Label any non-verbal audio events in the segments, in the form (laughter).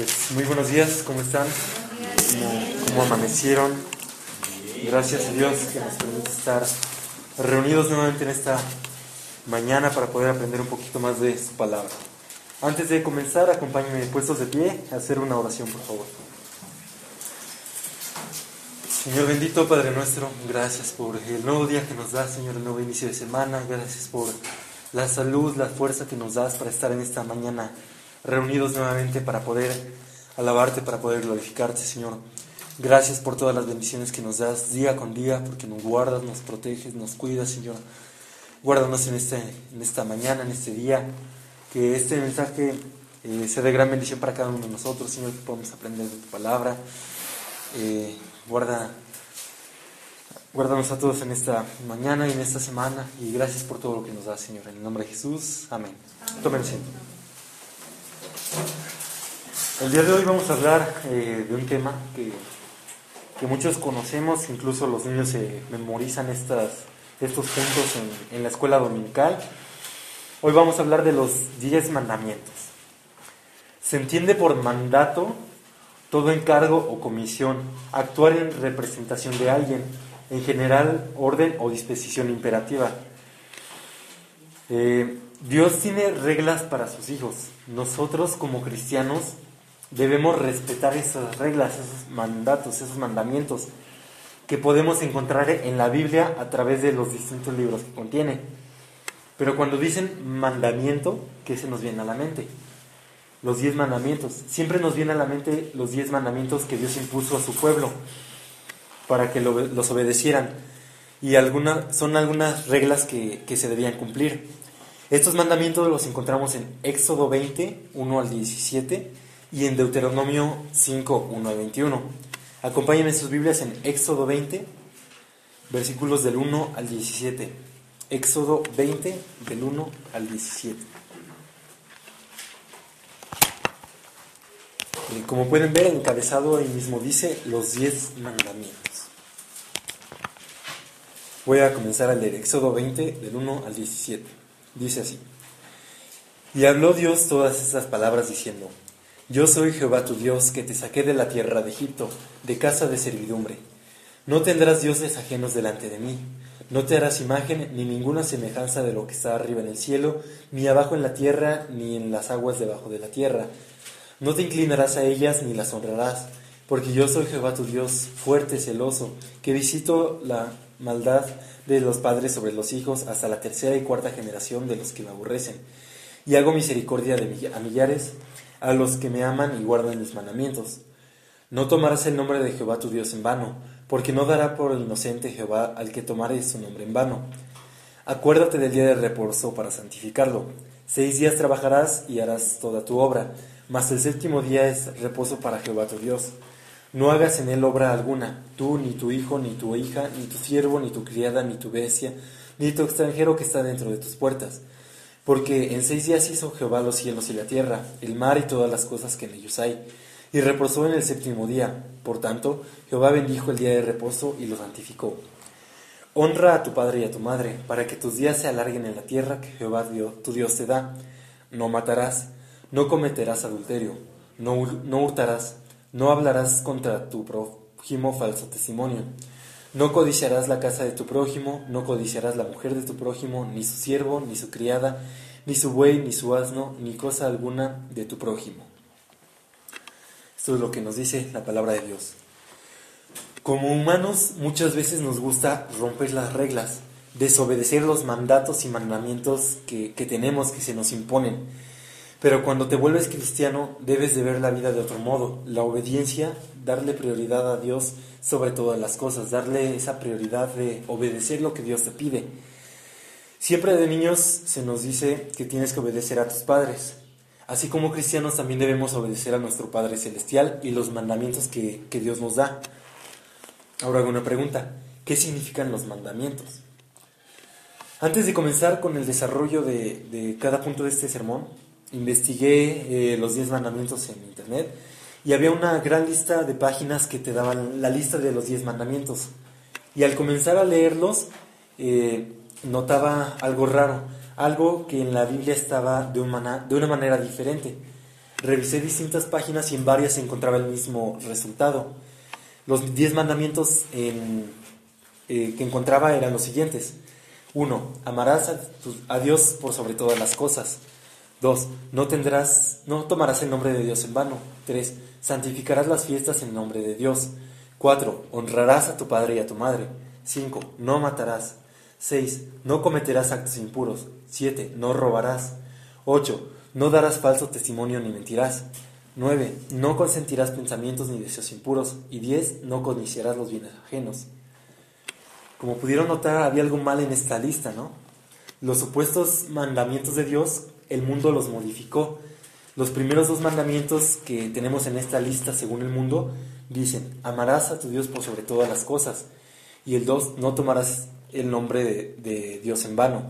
Pues muy buenos días, ¿cómo están? ¿Cómo, cómo amanecieron? Gracias a Dios que nos permite estar reunidos nuevamente en esta mañana para poder aprender un poquito más de su palabra. Antes de comenzar, acompáñenme puestos de pie a hacer una oración, por favor. Señor bendito, Padre nuestro, gracias por el nuevo día que nos das, Señor, el nuevo inicio de semana. Gracias por la salud, la fuerza que nos das para estar en esta mañana reunidos nuevamente para poder alabarte, para poder glorificarte, Señor. Gracias por todas las bendiciones que nos das día con día, porque nos guardas, nos proteges, nos cuidas, Señor. Guárdanos en, este, en esta mañana, en este día, que este mensaje eh, sea de gran bendición para cada uno de nosotros, Señor, que podamos aprender de tu palabra. Eh, guarda, guárdanos a todos en esta mañana y en esta semana, y gracias por todo lo que nos das, Señor. En el nombre de Jesús, amén. Tomen asiento. El día de hoy vamos a hablar eh, de un tema que, que, muchos conocemos, incluso los niños se memorizan estas, estos puntos en, la escuela dominical. Hoy vamos a hablar de los diez mandamientos. Se entiende por mandato todo encargo o comisión, actuar en representación de alguien, en general orden o disposición imperativa. Eh, Dios tiene reglas para sus hijos. Nosotros como cristianos debemos respetar esas reglas, esos mandatos, esos mandamientos que podemos encontrar en la Biblia a través de los distintos libros que contiene. Pero cuando dicen mandamiento, ¿qué se nos viene a la mente? Los diez mandamientos. Siempre nos viene a la mente los diez mandamientos que Dios impuso a su pueblo para que los obedecieran. Y son algunas reglas que se debían cumplir. Estos mandamientos los encontramos en Éxodo 20, 1 al 17 y en Deuteronomio 5, 1 al 21. Acompáñenme en sus Biblias en Éxodo 20, versículos del 1 al 17. Éxodo 20, del 1 al 17. Eh, como pueden ver, encabezado ahí mismo dice los 10 mandamientos. Voy a comenzar a leer Éxodo 20, del 1 al 17. Dice así. Y habló Dios todas estas palabras diciendo, Yo soy Jehová tu Dios, que te saqué de la tierra de Egipto, de casa de servidumbre. No tendrás dioses ajenos delante de mí. No te harás imagen ni ninguna semejanza de lo que está arriba en el cielo, ni abajo en la tierra, ni en las aguas debajo de la tierra. No te inclinarás a ellas ni las honrarás, porque yo soy Jehová tu Dios, fuerte, celoso, que visito la maldad de los padres sobre los hijos hasta la tercera y cuarta generación de los que me aborrecen. Y hago misericordia de a millares a los que me aman y guardan mis mandamientos. No tomarás el nombre de Jehová tu Dios en vano, porque no dará por inocente Jehová al que tomare su nombre en vano. Acuérdate del día de reposo para santificarlo. Seis días trabajarás y harás toda tu obra, mas el séptimo día es reposo para Jehová tu Dios. No hagas en él obra alguna, tú, ni tu hijo, ni tu hija, ni tu siervo, ni tu criada, ni tu bestia, ni tu extranjero que está dentro de tus puertas. Porque en seis días hizo Jehová los cielos y la tierra, el mar y todas las cosas que en ellos hay, y reposó en el séptimo día. Por tanto, Jehová bendijo el día de reposo y lo santificó. Honra a tu padre y a tu madre, para que tus días se alarguen en la tierra que Jehová tu Dios te da. No matarás, no cometerás adulterio, no, no hurtarás no hablarás contra tu prójimo falso testimonio. No codiciarás la casa de tu prójimo, no codiciarás la mujer de tu prójimo, ni su siervo, ni su criada, ni su buey, ni su asno, ni cosa alguna de tu prójimo. Esto es lo que nos dice la palabra de Dios. Como humanos muchas veces nos gusta romper las reglas, desobedecer los mandatos y mandamientos que, que tenemos, que se nos imponen. Pero cuando te vuelves cristiano, debes de ver la vida de otro modo. La obediencia, darle prioridad a Dios sobre todas las cosas, darle esa prioridad de obedecer lo que Dios te pide. Siempre de niños se nos dice que tienes que obedecer a tus padres. Así como cristianos también debemos obedecer a nuestro Padre Celestial y los mandamientos que, Dios nos da. Ahora hago una pregunta. ¿Qué significan los mandamientos? Antes de comenzar con el desarrollo de, cada punto de este sermón, investigué eh, los 10 mandamientos en internet y había una gran lista de páginas que te daban la lista de los 10 mandamientos. Y al comenzar a leerlos, eh, notaba algo raro, algo que en la Biblia estaba de una, de una manera diferente. Revisé distintas páginas y en varias encontraba el mismo resultado. Los 10 mandamientos eh, que encontraba eran los siguientes. 1. Amarás a, Dios por sobre todas las cosas. 2. No tendrás, no tomarás el nombre de Dios en vano. 3. Santificarás las fiestas en nombre de Dios. 4. Honrarás a tu padre y a tu madre. 5. No matarás. 6. No cometerás actos impuros. 7. No robarás. 8. No darás falso testimonio ni mentirás. 9. No consentirás pensamientos ni deseos impuros. Y 10. No codiciarás los bienes ajenos. Como pudieron notar, había algo mal en esta lista, ¿no? Los supuestos mandamientos de Dios, el mundo los modificó. Los primeros dos mandamientos que tenemos en esta lista, según el mundo, dicen, amarás a tu Dios por sobre todas las cosas. Y el dos, no tomarás el nombre de, Dios en vano.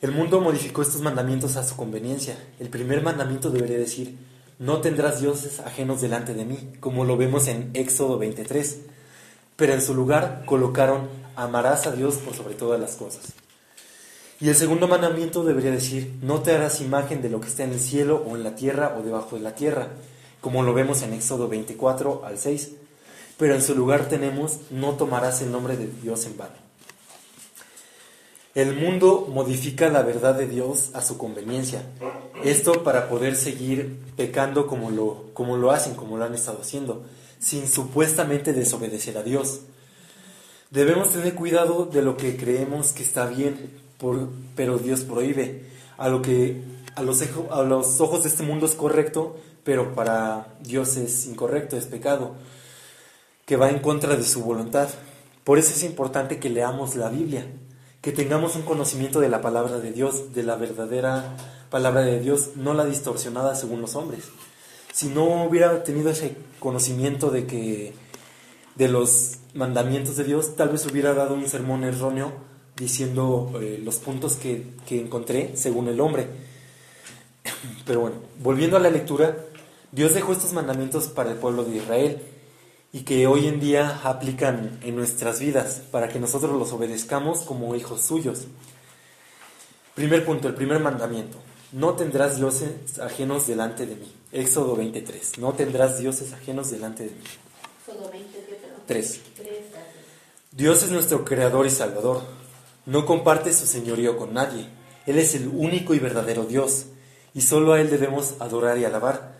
El mundo modificó estos mandamientos a su conveniencia. El primer mandamiento debería decir, no tendrás dioses ajenos delante de mí, como lo vemos en Éxodo 23 pero en su lugar colocaron amarás a Dios por sobre todas las cosas. Y el segundo mandamiento debería decir, no te harás imagen de lo que está en el cielo o en la tierra o debajo de la tierra, como lo vemos en Éxodo 24 al 6. Pero en su lugar tenemos, no tomarás el nombre de Dios en vano. El mundo modifica la verdad de Dios a su conveniencia. Esto para poder seguir pecando como lo, como lo hacen, como lo han estado haciendo sin supuestamente desobedecer a Dios. Debemos tener cuidado de lo que creemos que está bien, pero Dios prohíbe. A lo que a los, a los ojos de este mundo es correcto, pero para Dios es incorrecto, es pecado, que va en contra de su voluntad. Por eso es importante que leamos la Biblia, que tengamos un conocimiento de la palabra de Dios, de la verdadera palabra de Dios, no la distorsionada según los hombres si no hubiera tenido ese conocimiento de que de los mandamientos de Dios, tal vez hubiera dado un sermón erróneo diciendo eh, los puntos que, que encontré según el hombre. (clears throat) Pero bueno, volviendo a la lectura, Dios dejó estos mandamientos para el pueblo de Israel y que hoy en día aplican en nuestras vidas para que nosotros los obedezcamos como hijos suyos. Primer punto, el primer mandamiento. No tendrás dioses ajenos delante de mí. Éxodo 23. No tendrás dioses ajenos delante de mí. Éxodo 3. Dios es nuestro creador y salvador. No comparte su señorío con nadie. Él es el único y verdadero Dios, y solo a Él debemos adorar y alabar.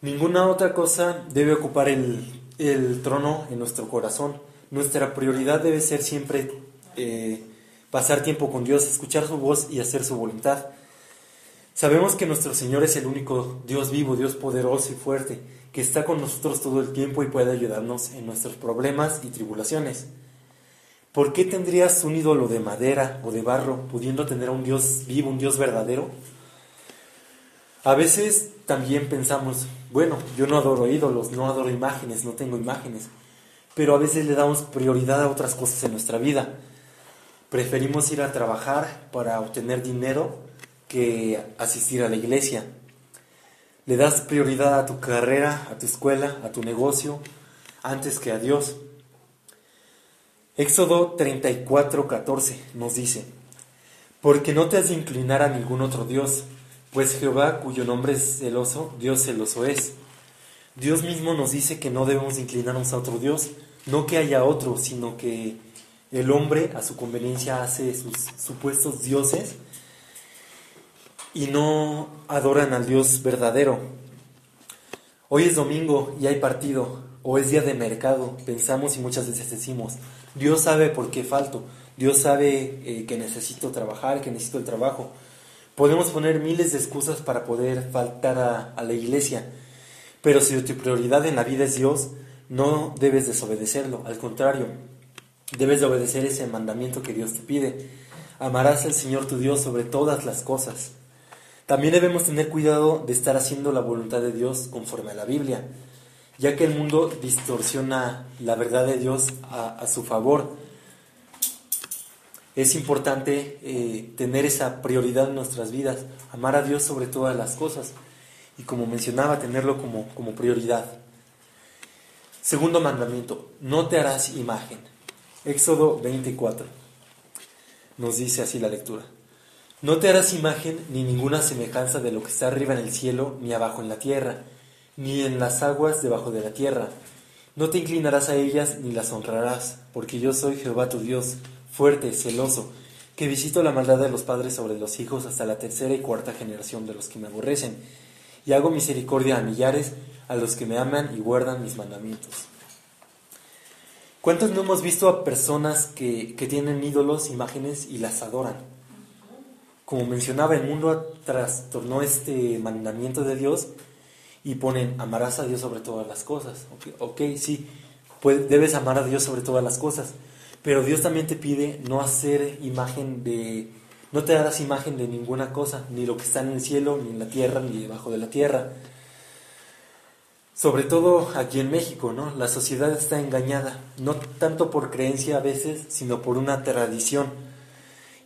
Ninguna otra cosa debe ocupar el, trono en nuestro corazón. Nuestra prioridad debe ser siempre eh, pasar tiempo con Dios, escuchar su voz y hacer su voluntad. Sabemos que nuestro Señor es el único Dios vivo, Dios poderoso y fuerte, que está con nosotros todo el tiempo y puede ayudarnos en nuestros problemas y tribulaciones. ¿Por qué tendrías un ídolo de madera o de barro pudiendo tener a un Dios vivo, un Dios verdadero? A veces también pensamos, bueno, yo no adoro ídolos, no adoro imágenes, no tengo imágenes, pero a veces le damos prioridad a otras cosas en nuestra vida. Preferimos ir a trabajar para obtener dinero que asistir a la iglesia. Le das prioridad a tu carrera, a tu escuela, a tu negocio, antes que a Dios. Éxodo 34, 14 nos dice, porque no te has de inclinar a ningún otro Dios, pues Jehová, cuyo nombre es celoso, Dios celoso es. Dios mismo nos dice que no debemos inclinarnos a otro Dios, no que haya otro, sino que el hombre a su conveniencia hace sus supuestos dioses y no adoran al Dios verdadero. Hoy es domingo y hay partido, o es día de mercado, pensamos y muchas veces decimos, Dios sabe por qué falto, Dios sabe eh, que necesito trabajar, que necesito el trabajo. Podemos poner miles de excusas para poder faltar a, la iglesia, pero si tu prioridad en la vida es Dios, no debes desobedecerlo, al contrario, debes de obedecer ese mandamiento que Dios te pide. Amarás al Señor tu Dios sobre todas las cosas. También debemos tener cuidado de estar haciendo la voluntad de Dios conforme a la Biblia, ya que el mundo distorsiona la verdad de Dios a, su favor. Es importante eh, tener esa prioridad en nuestras vidas, amar a Dios sobre todas las cosas y como mencionaba, tenerlo como, como prioridad. Segundo mandamiento, no te harás imagen. Éxodo 24. Nos dice así la lectura. No te harás imagen ni ninguna semejanza de lo que está arriba en el cielo, ni abajo en la tierra, ni en las aguas debajo de la tierra. No te inclinarás a ellas ni las honrarás, porque yo soy Jehová tu Dios, fuerte, celoso, que visito la maldad de los padres sobre los hijos hasta la tercera y cuarta generación de los que me aborrecen, y hago misericordia a millares, a los que me aman y guardan mis mandamientos. ¿Cuántos no hemos visto a personas que, que tienen ídolos, imágenes y las adoran? como mencionaba, el mundo trastornó este mandamiento de Dios y ponen amarás a Dios sobre todas las cosas. Ok, sí, pues debes amar a Dios sobre todas las cosas, pero Dios también te pide no hacer imagen de, no te harás imagen de ninguna cosa, ni lo que está en el cielo, ni en la tierra, ni debajo de la tierra. Sobre todo aquí en México, ¿no? La sociedad está engañada, no tanto por creencia a veces, sino por una tradición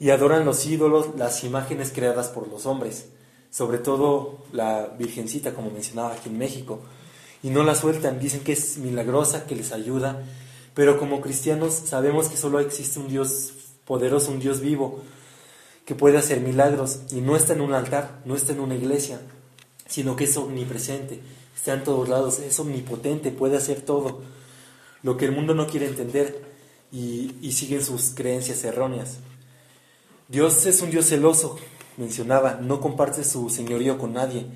y adoran los ídolos, las imágenes creadas por los hombres, sobre todo la Virgencita, como mencionaba aquí en México, y no la sueltan, dicen que es milagrosa, que les ayuda, pero como cristianos sabemos que solo existe un Dios poderoso, un Dios vivo, que puede hacer milagros, y no está en un altar, no está en una iglesia, sino que es omnipresente, está en todos lados, es omnipotente, puede hacer todo, lo que el mundo no quiere entender y, y siguen sus creencias erróneas. Dios es un Dios celoso, mencionaba, no comparte su señorío con nadie.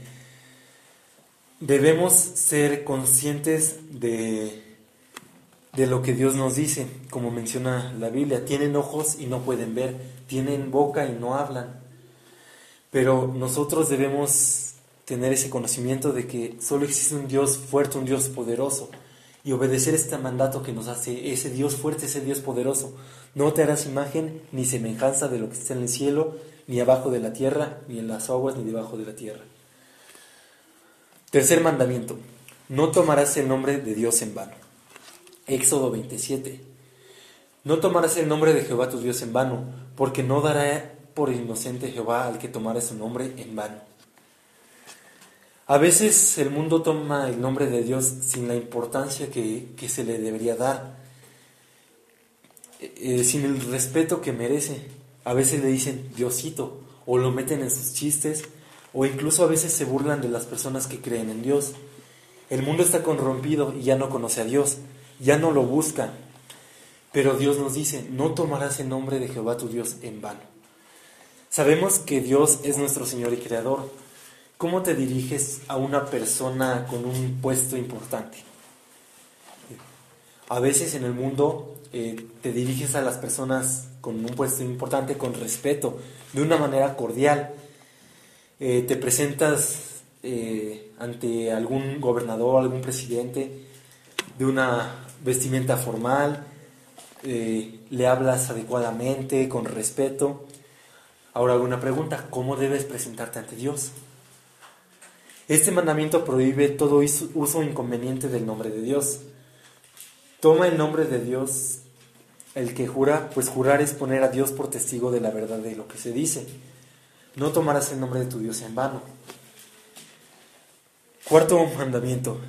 Debemos ser conscientes de, de lo que Dios nos dice, como menciona la Biblia. Tienen ojos y no pueden ver, tienen boca y no hablan. Pero nosotros debemos tener ese conocimiento de que solo existe un Dios fuerte, un Dios poderoso, y obedecer este mandato que nos hace ese Dios fuerte, ese Dios poderoso. No te harás imagen ni semejanza de lo que está en el cielo, ni abajo de la tierra, ni en las aguas, ni debajo de la tierra. Tercer mandamiento. No tomarás el nombre de Dios en vano. Éxodo 27. No tomarás el nombre de Jehová tu Dios en vano, porque no dará por inocente Jehová al que tomara su nombre en vano. A veces el mundo toma el nombre de Dios sin la importancia que, se le debería dar, eh, eh, sin el respeto que merece. A veces le dicen Diosito o lo meten en sus chistes o incluso a veces se burlan de las personas que creen en Dios. El mundo está corrompido y ya no conoce a Dios, ya no lo busca. Pero Dios nos dice, no tomarás el nombre de Jehová tu Dios en vano. Sabemos que Dios es nuestro Señor y Creador, ¿Cómo te diriges a una persona con un puesto importante? A veces en el mundo eh, te diriges a las personas con un puesto importante con respeto, de una manera cordial. Eh, te presentas eh, ante algún gobernador, algún presidente, de una vestimenta formal, le hablas adecuadamente, con respeto. Ahora alguna pregunta, ¿cómo debes presentarte ante Dios? Este mandamiento prohíbe todo uso inconveniente del nombre de Dios. Toma el nombre de Dios el que jura, pues jurar es poner a Dios por testigo de la verdad de lo que se dice. No tomarás el nombre de tu Dios en vano. Cuarto mandamiento.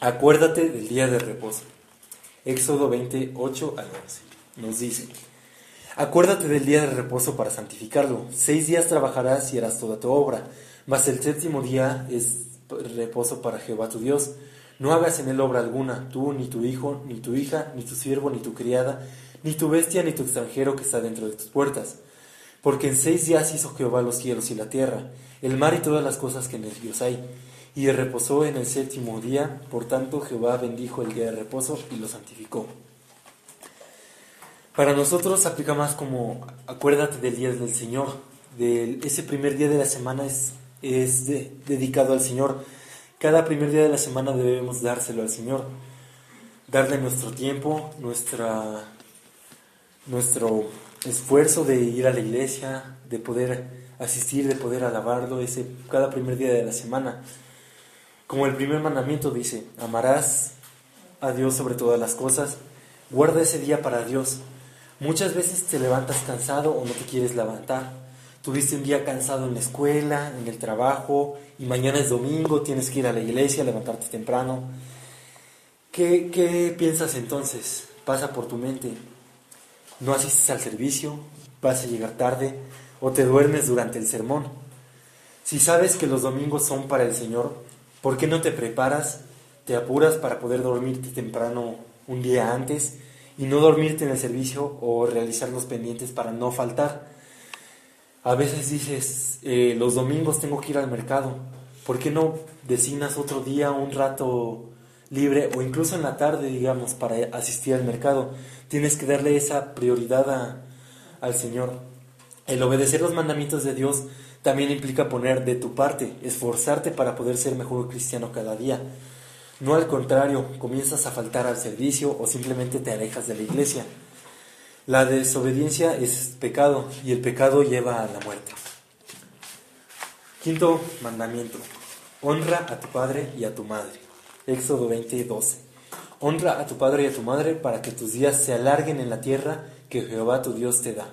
Acuérdate del día de reposo. Éxodo 28 al 11. Nos dice, Acuérdate del día de reposo para santificarlo. Seis días trabajarás y harás toda tu obra mas el séptimo día es reposo para Jehová tu Dios. No hagas en él obra alguna, tú, ni tu hijo, ni tu hija, ni tu siervo, ni tu criada, ni tu bestia, ni tu extranjero que está dentro de tus puertas. Porque en seis días hizo Jehová los cielos y la tierra, el mar y todas las cosas que en ellos hay. Y reposó en el séptimo día, por tanto Jehová bendijo el día de reposo y lo santificó. Para nosotros aplica más como acuérdate del día del Señor, de ese primer día de la semana es es dedicado al Señor. Cada primer día de la semana debemos dárselo al Señor, darle nuestro tiempo, nuestra, nuestro esfuerzo de ir a la iglesia, de poder asistir, de poder alabarlo ese, cada primer día de la semana. Como el primer mandamiento dice, amarás a Dios sobre todas las cosas, guarda ese día para Dios. Muchas veces te levantas cansado o no te quieres levantar. Tuviste un día cansado en la escuela, en el trabajo, y mañana es domingo, tienes que ir a la iglesia, levantarte temprano. ¿Qué, qué piensas entonces? Pasa por tu mente. No asistes al servicio, vas a llegar tarde o te duermes durante el sermón. Si sabes que los domingos son para el Señor, ¿por qué no te preparas, te apuras para poder dormirte temprano un día antes y no dormirte en el servicio o realizar los pendientes para no faltar? A veces dices, eh, los domingos tengo que ir al mercado, ¿por qué no designas otro día, un rato libre o incluso en la tarde, digamos, para asistir al mercado? Tienes que darle esa prioridad al Señor. El obedecer los mandamientos de Dios también implica poner de tu parte, esforzarte para poder ser mejor cristiano cada día. No al contrario, comienzas a faltar al servicio o simplemente te alejas de la iglesia. La desobediencia es pecado y el pecado lleva a la muerte. Quinto mandamiento. Honra a tu padre y a tu madre. Éxodo 20, 12. Honra a tu padre y a tu madre para que tus días se alarguen en la tierra que Jehová tu Dios te da.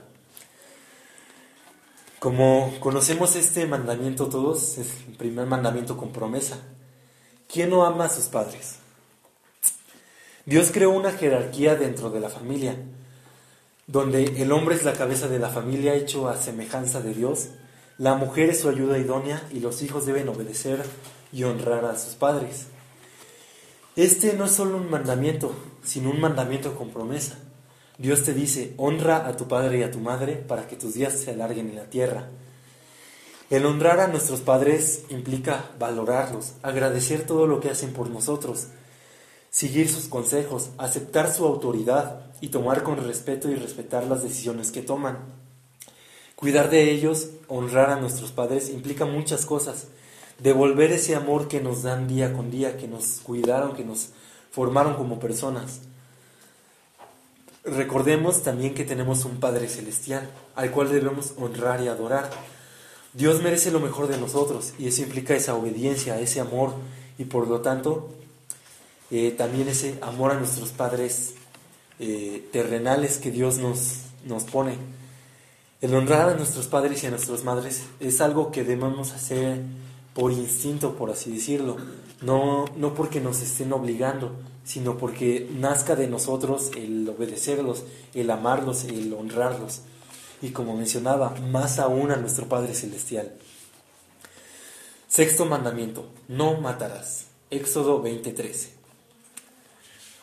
Como conocemos este mandamiento todos, es el primer mandamiento con promesa. ¿Quién no ama a sus padres? Dios creó una jerarquía dentro de la familia, donde el hombre es la cabeza de la familia hecho a semejanza de Dios, la mujer es su ayuda idónea y los hijos deben obedecer y honrar a sus padres. Este no es solo un mandamiento, sino un mandamiento con promesa. Dios te dice, honra a tu padre y a tu madre para que tus días se alarguen en la tierra. El honrar a nuestros padres implica valorarlos, agradecer todo lo que hacen por nosotros, seguir sus consejos, aceptar su autoridad y tomar con respeto y respetar las decisiones que toman. Cuidar de ellos, honrar a nuestros padres implica muchas cosas. Devolver ese amor que nos dan día con día, que nos cuidaron, que nos formaron como personas. Recordemos también que tenemos un Padre Celestial, al cual debemos honrar y adorar. Dios merece lo mejor de nosotros y eso implica esa obediencia, ese amor y por lo tanto eh, también ese amor a nuestros padres eh, terrenales que Dios nos, nos pone. El honrar a nuestros padres y a nuestras madres es algo que debemos hacer por instinto, por así decirlo, no, no porque nos estén obligando, sino porque nazca de nosotros el obedecerlos, el amarlos, el honrarlos. Y como mencionaba, más aún a nuestro Padre Celestial. Sexto mandamiento, no matarás. Éxodo 20:13.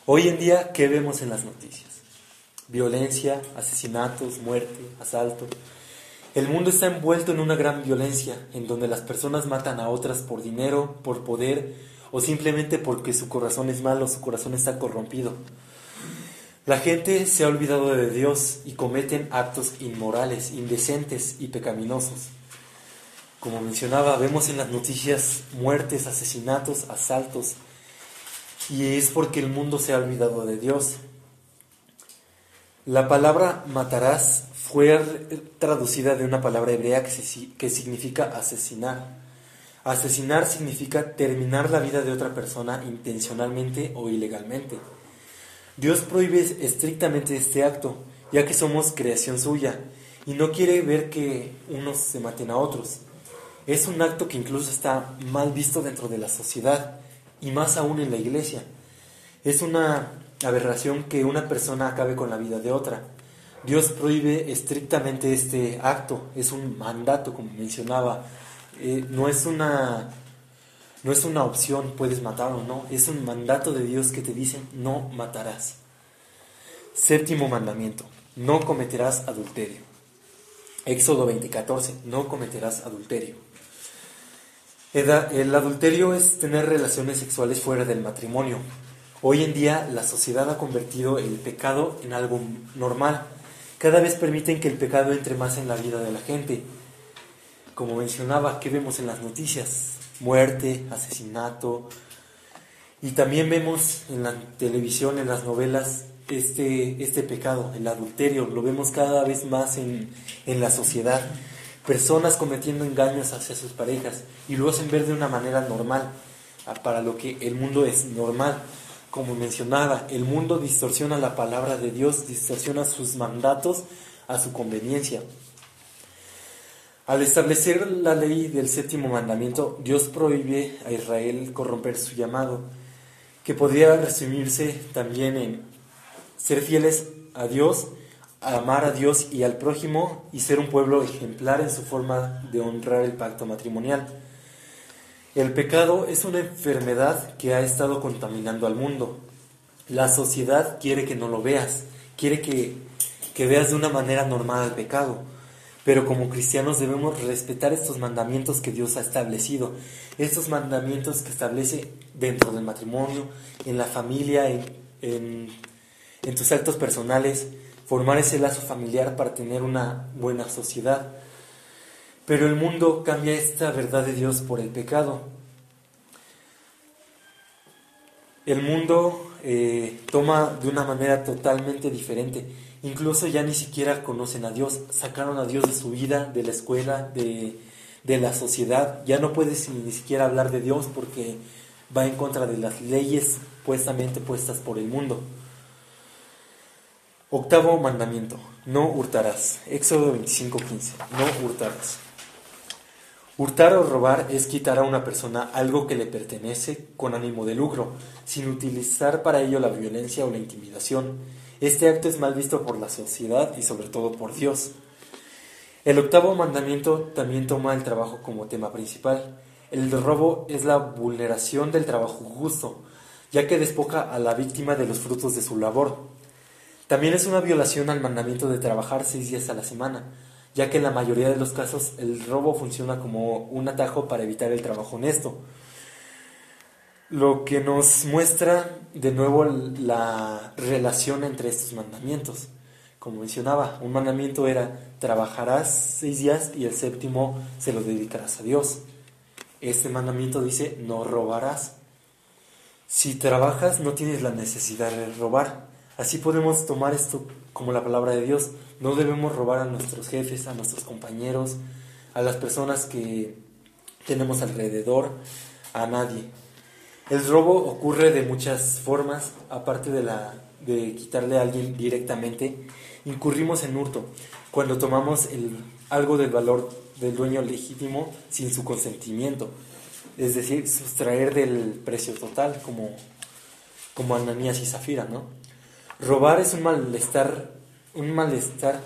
Hoy en día, ¿qué vemos en las noticias? Violencia, asesinatos, muerte, asalto. El mundo está envuelto en una gran violencia, en donde las personas matan a otras por dinero, por poder, o simplemente porque su corazón es malo, su corazón está corrompido. La gente se ha olvidado de Dios y cometen actos inmorales, indecentes y pecaminosos. Como mencionaba, vemos en las noticias muertes, asesinatos, asaltos, y es porque el mundo se ha olvidado de Dios. La palabra matarás fue traducida de una palabra hebrea que significa asesinar. Asesinar significa terminar la vida de otra persona intencionalmente o ilegalmente. Dios prohíbe estrictamente este acto, ya que somos creación suya, y no quiere ver que unos se maten a otros. Es un acto que incluso está mal visto dentro de la sociedad, y más aún en la iglesia. Es una aberración que una persona acabe con la vida de otra. Dios prohíbe estrictamente este acto, es un mandato, como mencionaba eh, no, es una, no es una opción, puedes matar o no, es un mandato de Dios que te dice, no matarás. Séptimo mandamiento, no cometerás adulterio. Éxodo 20:14, no cometerás adulterio. El adulterio es tener relaciones sexuales fuera del matrimonio. Hoy en día la sociedad ha convertido el pecado en algo normal. Cada vez permiten que el pecado entre más en la vida de la gente como mencionaba, ¿qué vemos en las noticias? Muerte, asesinato. Y también vemos en la televisión, en las novelas, este, este pecado, el adulterio, lo vemos cada vez más en, en la sociedad. Personas cometiendo engaños hacia sus parejas y lo hacen ver de una manera normal, para lo que el mundo es normal. Como mencionaba, el mundo distorsiona la palabra de Dios, distorsiona sus mandatos a su conveniencia. Al establecer la ley del séptimo mandamiento, Dios prohíbe a Israel corromper su llamado, que podría resumirse también en ser fieles a Dios, amar a Dios y al prójimo y ser un pueblo ejemplar en su forma de honrar el pacto matrimonial. El pecado es una enfermedad que ha estado contaminando al mundo. La sociedad quiere que no lo veas, quiere que, que veas de una manera normal el pecado pero como cristianos debemos respetar estos mandamientos que Dios ha establecido, estos mandamientos que establece dentro del matrimonio, en la familia, en, tus actos personales, formar ese lazo familiar para tener una buena sociedad. Pero el mundo cambia esta verdad de Dios por el pecado. El mundo eh, toma de una manera totalmente diferente Incluso ya ni siquiera conocen a Dios, sacaron a Dios de su vida, de la escuela, de, la sociedad. Ya no puedes ni siquiera hablar de Dios porque va en contra de las leyes puestamente puestas por el mundo. Octavo mandamiento, no hurtarás. Éxodo 25:15, no hurtarás. Hurtar o robar es quitar a una persona algo que le pertenece con ánimo de lucro, sin utilizar para ello la violencia o la intimidación este acto es mal visto por la sociedad y sobre todo por Dios. El octavo mandamiento también toma el trabajo como tema principal. El robo es la vulneración del trabajo justo, ya que despoja a la víctima de los frutos de su labor. También es una violación al mandamiento de trabajar seis días a la semana, ya que en la mayoría de los casos el robo funciona como un atajo para evitar el trabajo honesto lo que nos muestra de nuevo la relación entre estos mandamientos. Como mencionaba, un mandamiento era trabajarás seis días y el séptimo se lo dedicarás a Dios. Este mandamiento dice no robarás. Si trabajas no tienes la necesidad de robar. Así podemos tomar esto como la palabra de Dios. No debemos robar a nuestros jefes, a nuestros compañeros, a las personas que tenemos alrededor, a nadie. El robo ocurre de muchas formas, aparte de, la, de quitarle a alguien directamente, incurrimos en hurto, cuando tomamos algo del valor del dueño legítimo sin su consentimiento, es decir, sustraer del precio total, como, como Ananías y Zafira, ¿no? Robar es un malestar, un malestar,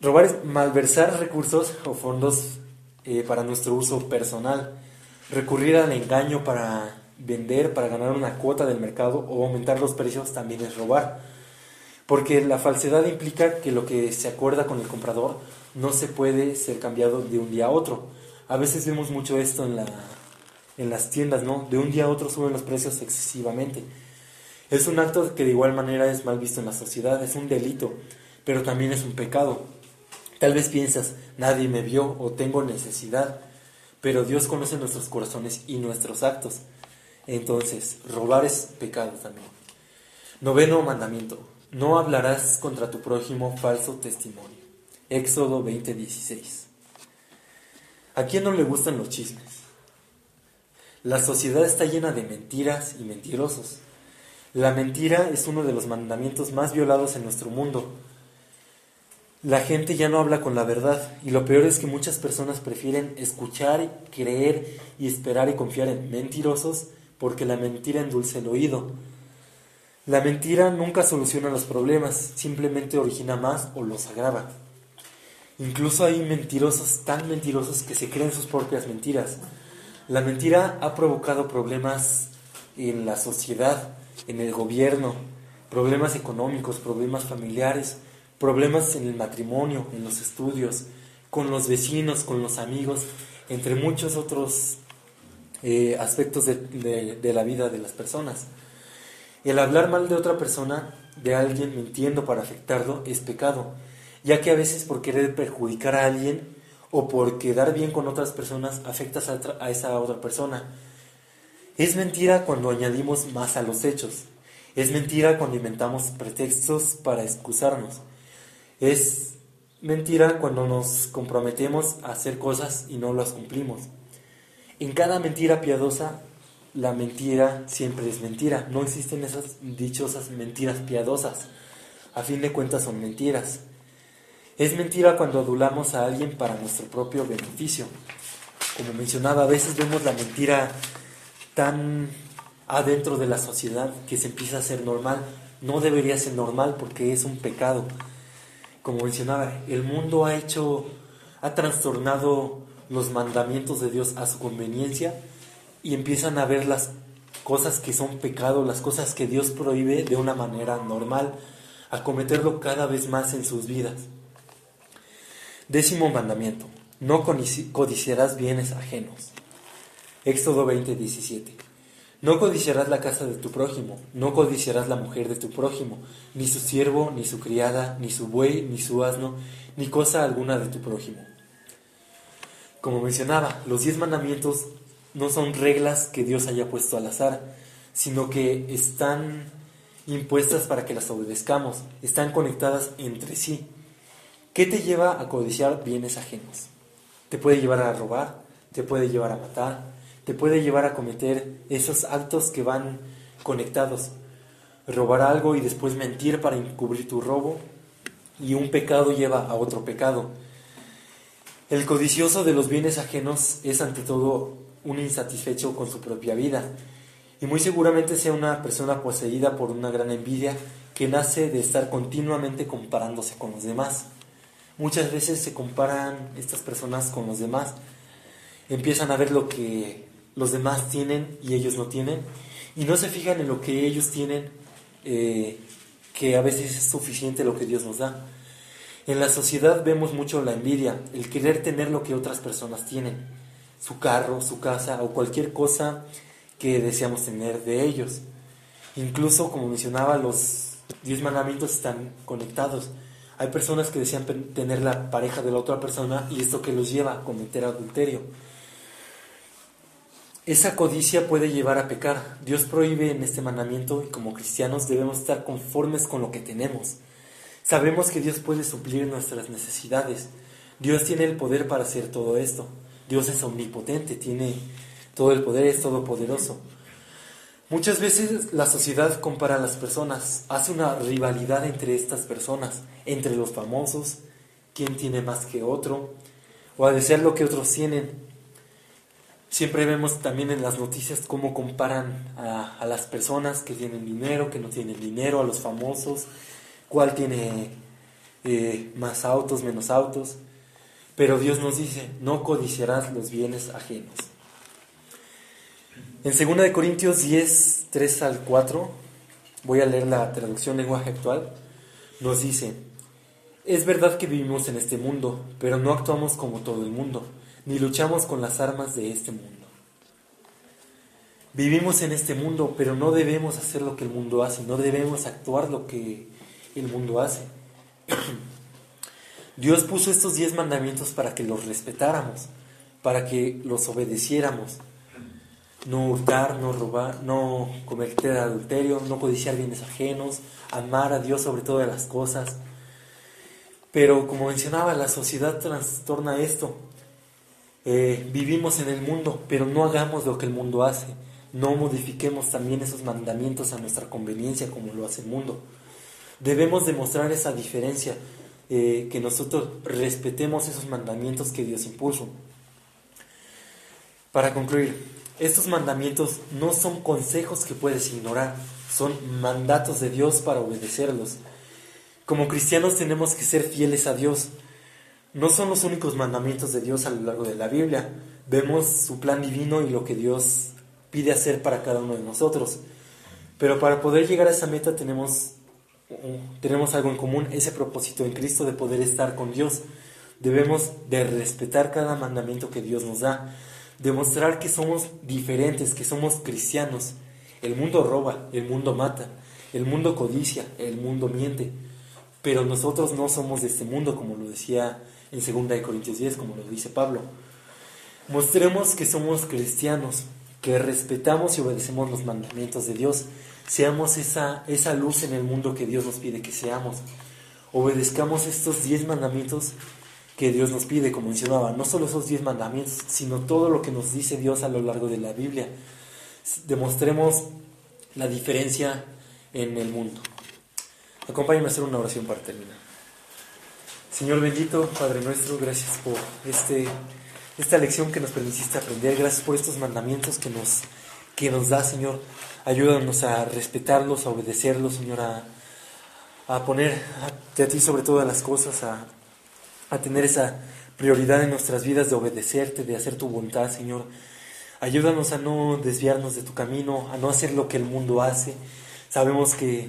robar es malversar recursos o fondos eh, para nuestro uso personal, Recurrir al engaño para vender, para ganar una cuota del mercado o aumentar los precios también es robar. Porque la falsedad implica que lo que se acuerda con el comprador no se puede ser cambiado de un día a otro. A veces vemos mucho esto en, la, en las tiendas, ¿no? De un día a otro suben los precios excesivamente. Es un acto que de igual manera es mal visto en la sociedad, es un delito, pero también es un pecado. Tal vez piensas, nadie me vio o tengo necesidad pero Dios conoce nuestros corazones y nuestros actos. Entonces, robar es pecado también. Noveno mandamiento. No hablarás contra tu prójimo falso testimonio. Éxodo 20:16. ¿A quién no le gustan los chismes? La sociedad está llena de mentiras y mentirosos. La mentira es uno de los mandamientos más violados en nuestro mundo la gente ya no habla con la verdad y lo peor es que muchas personas prefieren escuchar, creer y esperar y confiar en mentirosos porque la mentira endulce el oído. La mentira nunca soluciona los problemas, simplemente origina más o los agrava. Incluso hay mentirosos tan mentirosos que se creen sus propias mentiras. La mentira ha provocado problemas en la sociedad, en el gobierno, problemas económicos, problemas familiares, problemas en el matrimonio, en los estudios, con los vecinos, con los amigos, entre muchos otros eh, aspectos de, la vida de las personas. El hablar mal de otra persona, de alguien mintiendo para afectarlo, es pecado, ya que a veces por querer perjudicar a alguien o por quedar bien con otras personas afectas a, esa otra persona. Es mentira cuando añadimos más a los hechos. Es mentira cuando inventamos pretextos para excusarnos. Es mentira cuando nos comprometemos a hacer cosas y no las cumplimos. En cada mentira piadosa, la mentira siempre es mentira. No existen esas dichosas mentiras piadosas. A fin de cuentas son mentiras. Es mentira cuando adulamos a alguien para nuestro propio beneficio. Como mencionaba, a veces vemos la mentira tan adentro de la sociedad que se empieza a ser normal. No debería ser normal porque es un pecado. Como mencionaba, el mundo ha hecho, ha trastornado los mandamientos de Dios a su conveniencia y empiezan a ver las cosas que son pecado, las cosas que Dios prohíbe de una manera normal, a cometerlo cada vez más en sus vidas. Décimo mandamiento, no codiciarás bienes ajenos. Éxodo 20, 17. No codiciarás la casa de tu prójimo, no codiciarás la mujer de tu prójimo, ni su siervo, ni su criada, ni su buey, ni su asno, ni cosa alguna de tu prójimo. Como mencionaba, los diez mandamientos no son reglas que Dios haya puesto al azar, sino que están impuestas para que las obedezcamos, están conectadas entre sí. ¿Qué te lleva a codiciar bienes ajenos? Te puede llevar a robar, te puede llevar a matar, te puede llevar a cometer esos actos que van conectados. Robar algo y después mentir para encubrir tu robo. Y un pecado lleva a otro pecado. El codicioso de los bienes ajenos es ante todo un insatisfecho con su propia vida. Y muy seguramente sea una persona poseída por una gran envidia que nace de estar continuamente comparándose con los demás. Muchas veces se comparan estas personas con los demás. Empiezan a ver lo que los demás tienen y ellos no tienen, y no se fijan en lo que ellos tienen, eh, que a veces es suficiente lo que Dios nos da. En la sociedad vemos mucho la envidia, el querer tener lo que otras personas tienen, su carro, su casa o cualquier cosa que deseamos tener de ellos. Incluso, como mencionaba, los diez mandamientos están conectados. Hay personas que desean tener la pareja de la otra persona y esto que los lleva a cometer adulterio. Esa codicia puede llevar a pecar. Dios prohíbe en este mandamiento y como cristianos debemos estar conformes con lo que tenemos. Sabemos que Dios puede suplir nuestras necesidades. Dios tiene el poder para hacer todo esto. Dios es omnipotente, tiene todo el poder, es todopoderoso. Muchas veces la sociedad compara a las personas, hace una rivalidad entre estas personas, entre los famosos, quién tiene más que otro, o a desear lo que otros tienen. Siempre vemos también en las noticias cómo comparan a, las personas que tienen dinero, que no tienen dinero, a los famosos, cuál tiene eh, más autos, menos autos. Pero Dios nos dice, no codiciarás los bienes ajenos. En 2 Corintios 10, 3 al 4, voy a leer la traducción lenguaje actual, nos dice, es verdad que vivimos en este mundo, pero no actuamos como todo el mundo ni luchamos con las armas de este mundo. Vivimos en este mundo, pero no debemos hacer lo que el mundo hace, no debemos actuar lo que el mundo hace. (clears throat) Dios puso estos diez mandamientos para que los respetáramos, para que los obedeciéramos. No hurtar, no robar, no cometer adulterio, no codiciar bienes ajenos, amar a Dios sobre todas las cosas. Pero como mencionaba, la sociedad trastorna esto. Eh, vivimos en el mundo, pero no hagamos lo que el mundo hace. No modifiquemos también esos mandamientos a nuestra conveniencia como lo hace el mundo. Debemos demostrar esa diferencia, eh, que nosotros respetemos esos mandamientos que Dios impuso. Para concluir, estos mandamientos no son consejos que puedes ignorar, son mandatos de Dios para obedecerlos. Como cristianos tenemos que ser fieles a Dios, no son los únicos mandamientos de Dios a lo largo de la Biblia. Vemos su plan divino y lo que Dios pide hacer para cada uno de nosotros. Pero para poder llegar a esa meta tenemos, tenemos algo en común, ese propósito en Cristo de poder estar con Dios. Debemos de respetar cada mandamiento que Dios nos da, demostrar que somos diferentes, que somos cristianos. El mundo roba, el mundo mata, el mundo codicia, el mundo miente, pero nosotros no somos de este mundo, como lo decía en 2 Corintios 10, como lo dice Pablo. Mostremos que somos cristianos, que respetamos y obedecemos los mandamientos de Dios. Seamos esa, esa luz en el mundo que Dios nos pide que seamos. Obedezcamos estos diez mandamientos que Dios nos pide, como mencionaba, no solo esos diez mandamientos, sino todo lo que nos dice Dios a lo largo de la Biblia. Demostremos la diferencia en el mundo. Acompáñame a hacer una oración para terminar. Señor bendito, Padre nuestro, gracias por este, esta lección que nos permitiste aprender, gracias por estos mandamientos que nos, que nos da, Señor. Ayúdanos a respetarlos, a obedecerlos, Señor, a, a poner a, ti sobre todas las cosas, a, a tener esa prioridad en nuestras vidas de obedecerte, de hacer tu voluntad, Señor. Ayúdanos a no desviarnos de tu camino, a no hacer lo que el mundo hace. Sabemos que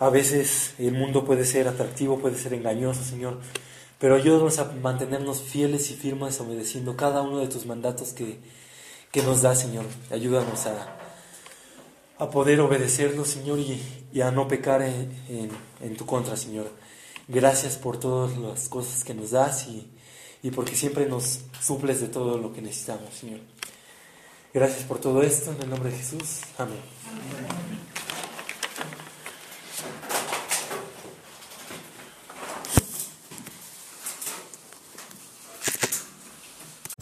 a veces el mundo puede ser atractivo, puede ser engañoso, Señor, pero ayúdanos a mantenernos fieles y firmes obedeciendo cada uno de tus mandatos que, que nos da, Señor. Ayúdanos a, a poder obedecerlos, Señor, y, y, a no pecar en, en, tu contra, Señor. Gracias por todas las cosas que nos das y, y porque siempre nos suples de todo lo que necesitamos, Señor. Gracias por todo esto, en el nombre de Jesús. Amén.